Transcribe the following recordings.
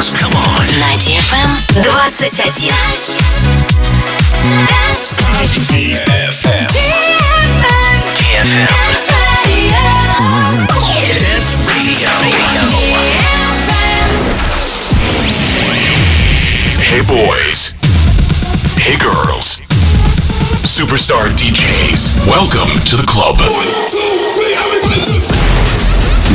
dance. Come on. На DFM 21. DFM. DFM. Dance Radio. Hey boys. Hey girls. Superstar DJs. Welcome to the club.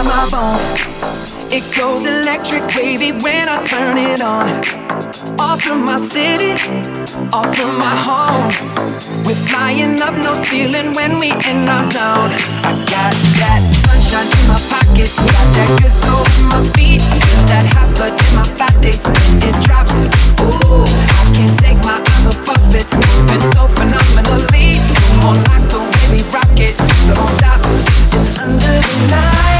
Inside my bones. It goes electric wavy when I turn it on. Off from my city, off from my home. We're flying up no ceiling when we in our zone. I got that sunshine in my pocket, got that good soul in my feet, that hot blood in my body. It drops, ooh, I can't take my eyes off of it. Moving so phenomenally, on like the way we rock it. So don't stop. It's under the lights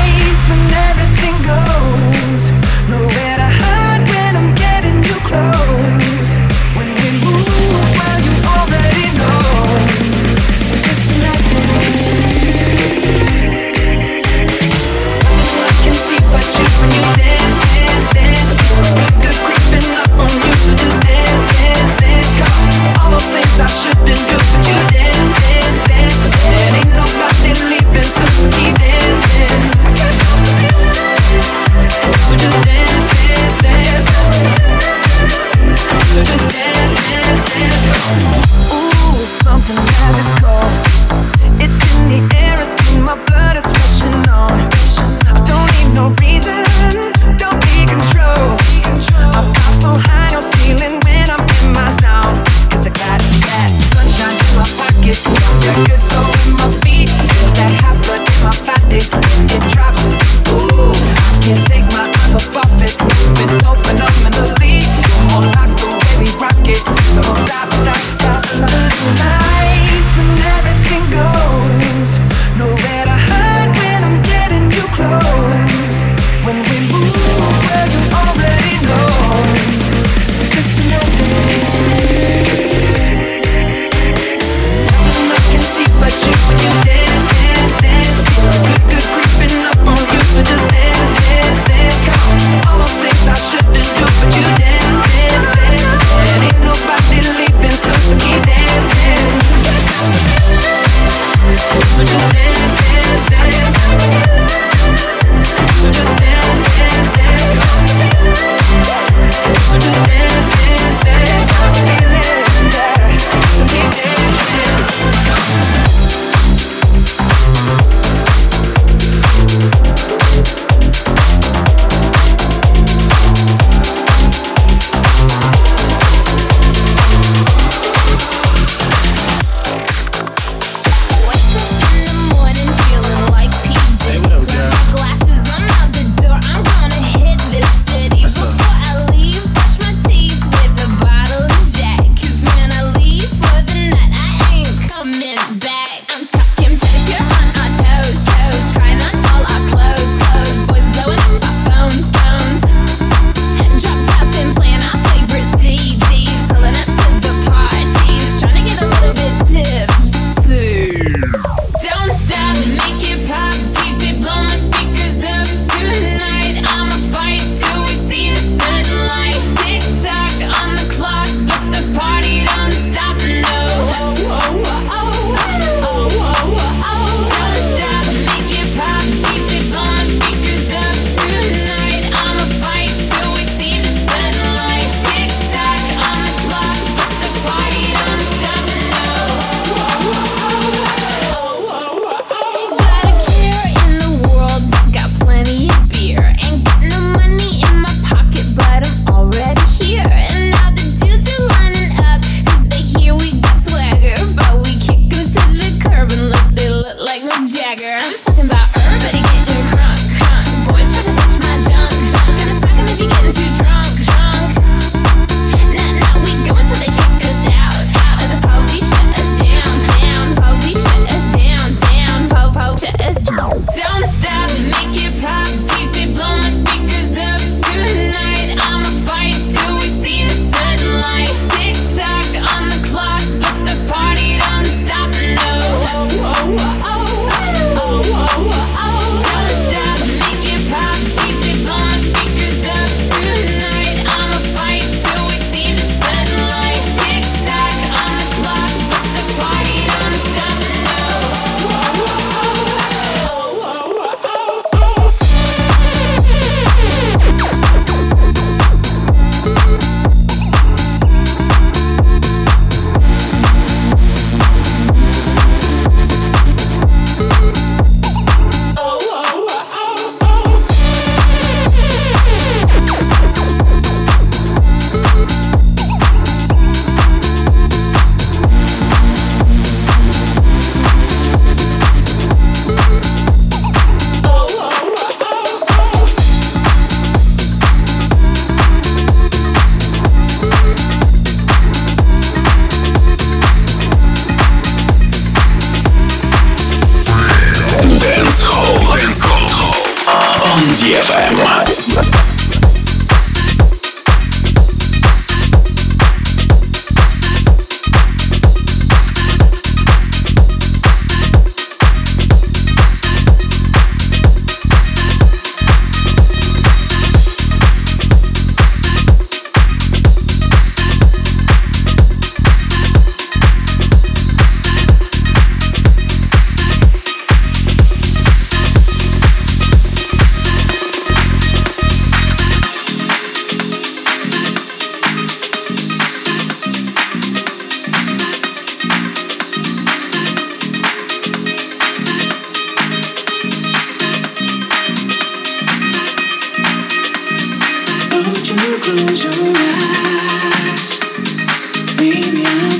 Maybe I'm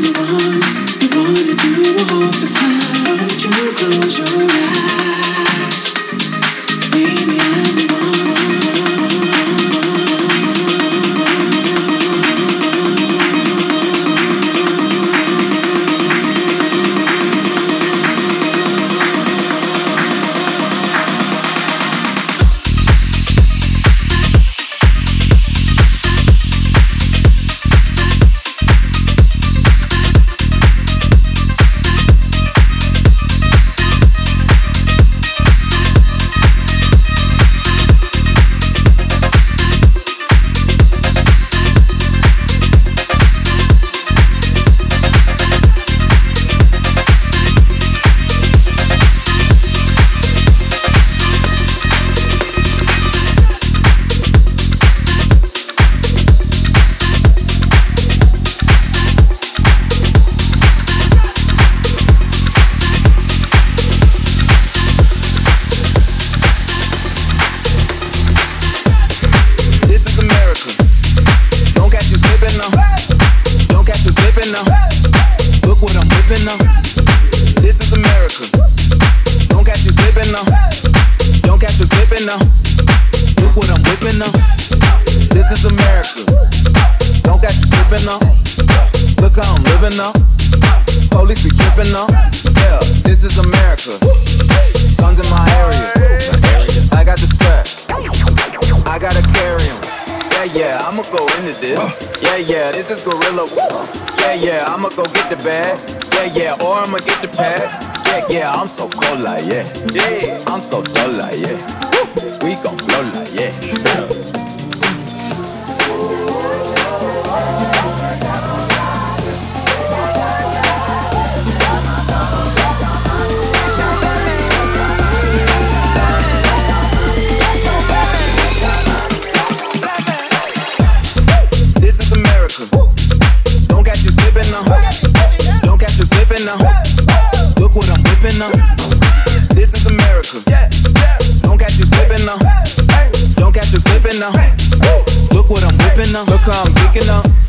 up. Look how I'm up.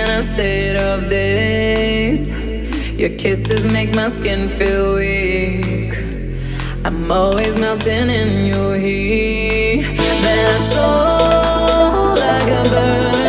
in a state of daze. Your kisses make my skin feel weak. I'm always melting in your heat. Then I like a bird.